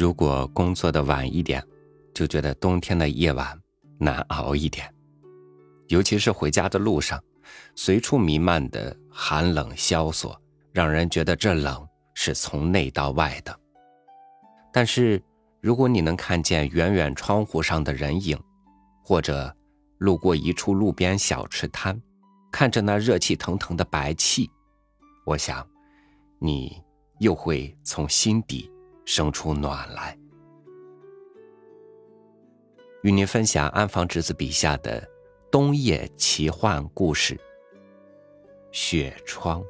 如果工作的晚一点，就觉得冬天的夜晚难熬一点，尤其是回家的路上，随处弥漫的寒冷萧索，让人觉得这冷是从内到外的。但是，如果你能看见远远窗户上的人影，或者路过一处路边小吃摊，看着那热气腾腾的白气，我想，你又会从心底生出暖来。与您分享安房侄子笔下的冬夜奇幻故事《雪窗》。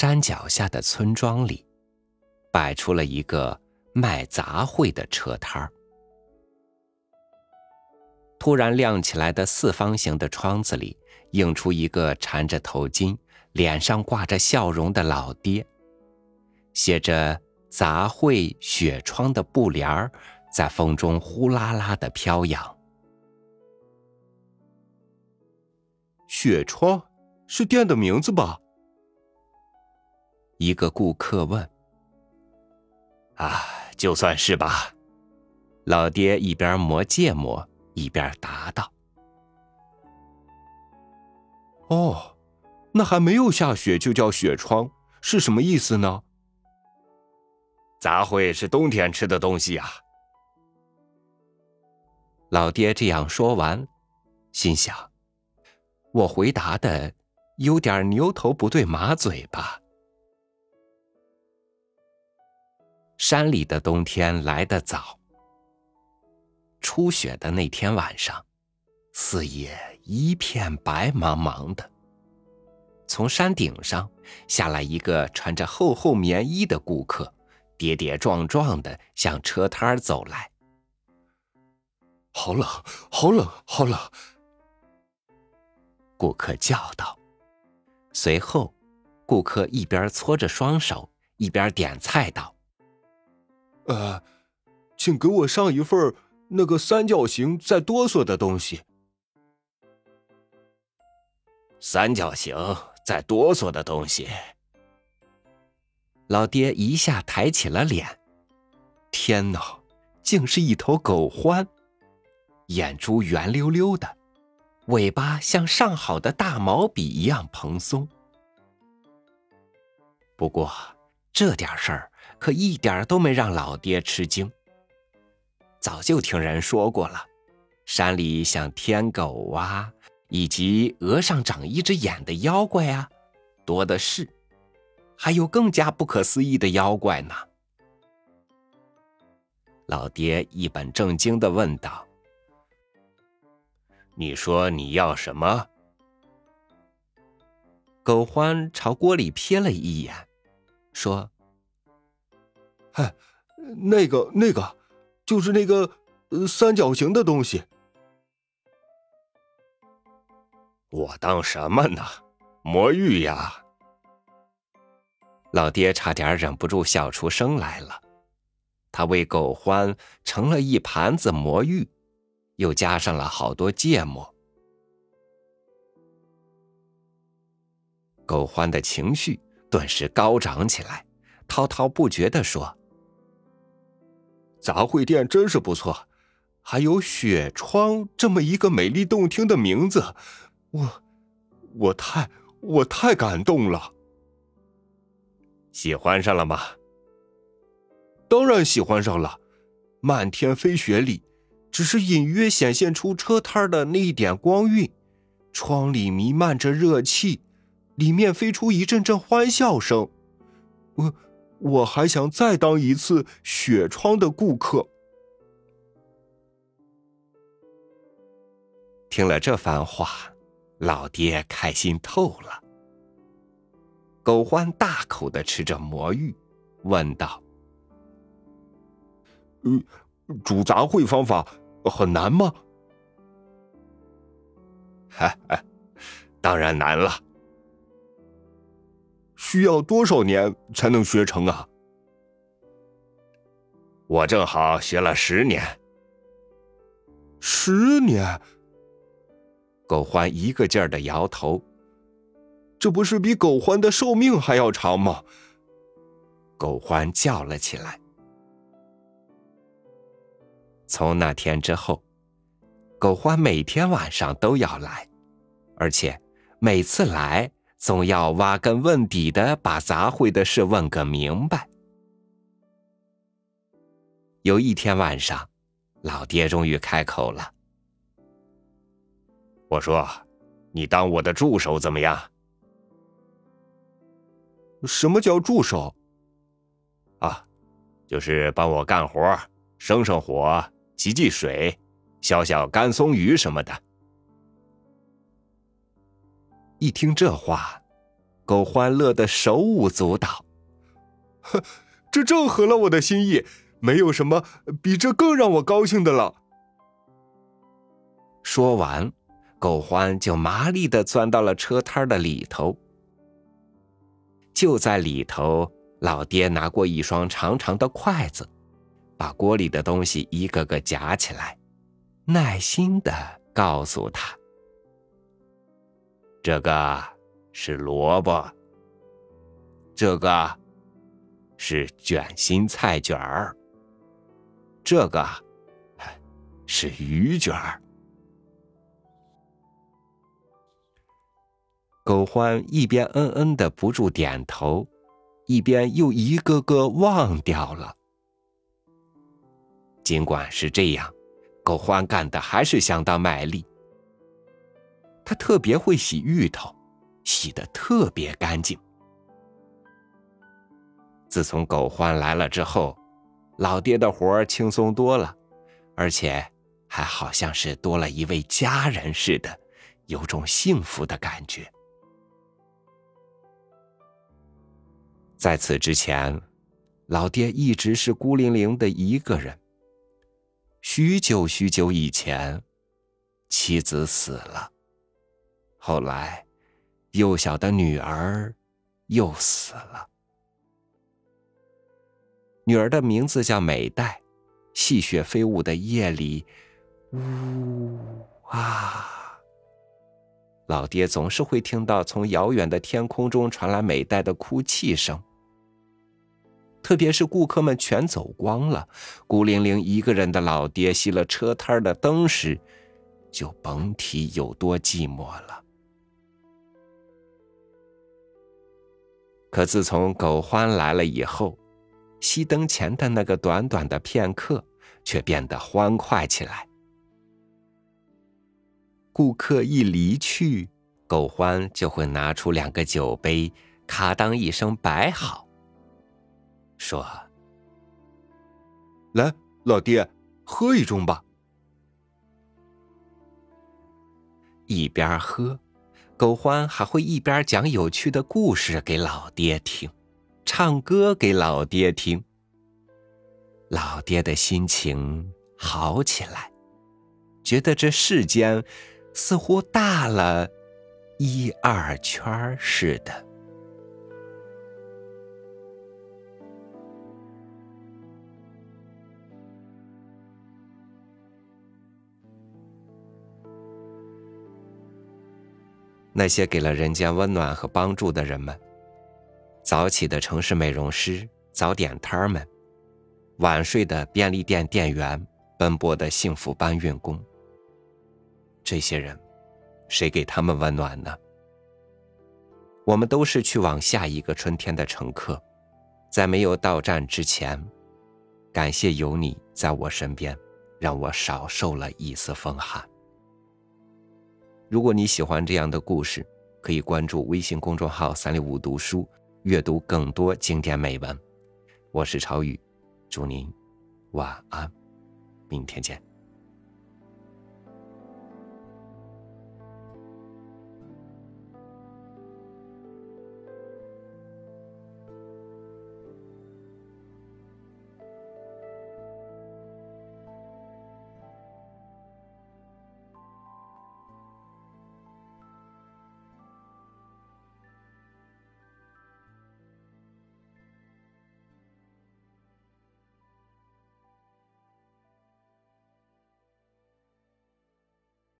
山脚下的村庄里，摆出了一个卖杂烩的车摊儿。突然亮起来的四方形的窗子里，映出一个缠着头巾、脸上挂着笑容的老爹，写着“杂烩雪窗”的布帘儿，在风中呼啦啦的飘扬。雪窗是店的名字吧？一个顾客问：“啊，就算是吧。”老爹一边磨芥末一边答道：“哦，那还没有下雪就叫雪窗，是什么意思呢？”杂烩是冬天吃的东西呀。老爹这样说完，心想：“我回答的有点牛头不对马嘴吧。”山里的冬天来得早。初雪的那天晚上，四野一片白茫茫的。从山顶上下来一个穿着厚厚棉衣的顾客，跌跌撞撞的向车摊走来。好冷，好冷，好冷！顾客叫道。随后，顾客一边搓着双手，一边点菜道。呃，请给我上一份那个三角形在哆嗦的东西。三角形在哆嗦的东西。老爹一下抬起了脸，天哪，竟是一头狗獾，眼珠圆溜溜的，尾巴像上好的大毛笔一样蓬松。不过这点事儿。可一点都没让老爹吃惊。早就听人说过了，山里像天狗啊，以及额上长一只眼的妖怪啊，多的是。还有更加不可思议的妖怪呢。老爹一本正经的问道：“你说你要什么？”狗欢朝锅里瞥了一眼，说。哎，那个那个，就是那个三角形的东西。我当什么呢？魔芋呀！老爹差点忍不住笑出声来了。他为狗欢盛了一盘子魔芋，又加上了好多芥末。狗欢的情绪顿时高涨起来，滔滔不绝的说。杂烩店真是不错，还有雪窗这么一个美丽动听的名字，我，我太我太感动了。喜欢上了吗？当然喜欢上了。漫天飞雪里，只是隐约显现出车摊的那一点光晕，窗里弥漫着热气，里面飞出一阵阵欢笑声。我。我还想再当一次雪窗的顾客。听了这番话，老爹开心透了。狗欢大口的吃着魔芋，问道：“嗯，煮杂烩方法很难吗？”“哈哈，当然难了。”需要多少年才能学成啊？我正好学了十年。十年？狗欢一个劲儿的摇头。这不是比狗欢的寿命还要长吗？狗欢叫了起来。从那天之后，狗欢每天晚上都要来，而且每次来总要挖根问底的把杂烩的事问个明白。有一天晚上，老爹终于开口了：“我说，你当我的助手怎么样？”什么叫助手？啊，就是帮我干活，生生火，挤挤水，削削干松鱼什么的。一听这话，狗欢乐的手舞足蹈。呵，这正合了我的心意，没有什么比这更让我高兴的了。说完，狗欢就麻利的钻到了车摊的里头。就在里头，老爹拿过一双长长的筷子，把锅里的东西一个个夹起来，耐心的告诉他：“这个是萝卜，这个是卷心菜卷儿，这个是鱼卷儿。”狗欢一边嗯嗯的不住点头，一边又一个个忘掉了。尽管是这样，狗欢干的还是相当卖力。他特别会洗芋头，洗的特别干净。自从狗欢来了之后，老爹的活轻松多了，而且还好像是多了一位家人似的，有种幸福的感觉。在此之前，老爹一直是孤零零的一个人。许久许久以前，妻子死了，后来，幼小的女儿又死了。女儿的名字叫美代。细雪飞舞的夜里，呜啊，老爹总是会听到从遥远的天空中传来美代的哭泣声。特别是顾客们全走光了，孤零零一个人的老爹熄了车摊的灯时，就甭提有多寂寞了。可自从狗欢来了以后，熄灯前的那个短短的片刻，却变得欢快起来。顾客一离去，狗欢就会拿出两个酒杯，咔当一声摆好。说：“来，老爹，喝一盅吧。”一边喝，狗欢还会一边讲有趣的故事给老爹听，唱歌给老爹听。老爹的心情好起来，觉得这世间似乎大了一二圈似的。那些给了人间温暖和帮助的人们，早起的城市美容师、早点摊儿们，晚睡的便利店店员，奔波的幸福搬运工。这些人，谁给他们温暖呢？我们都是去往下一个春天的乘客，在没有到站之前，感谢有你在我身边，让我少受了一丝风寒。如果你喜欢这样的故事，可以关注微信公众号“三六五读书”，阅读更多经典美文。我是朝宇，祝您晚安，明天见。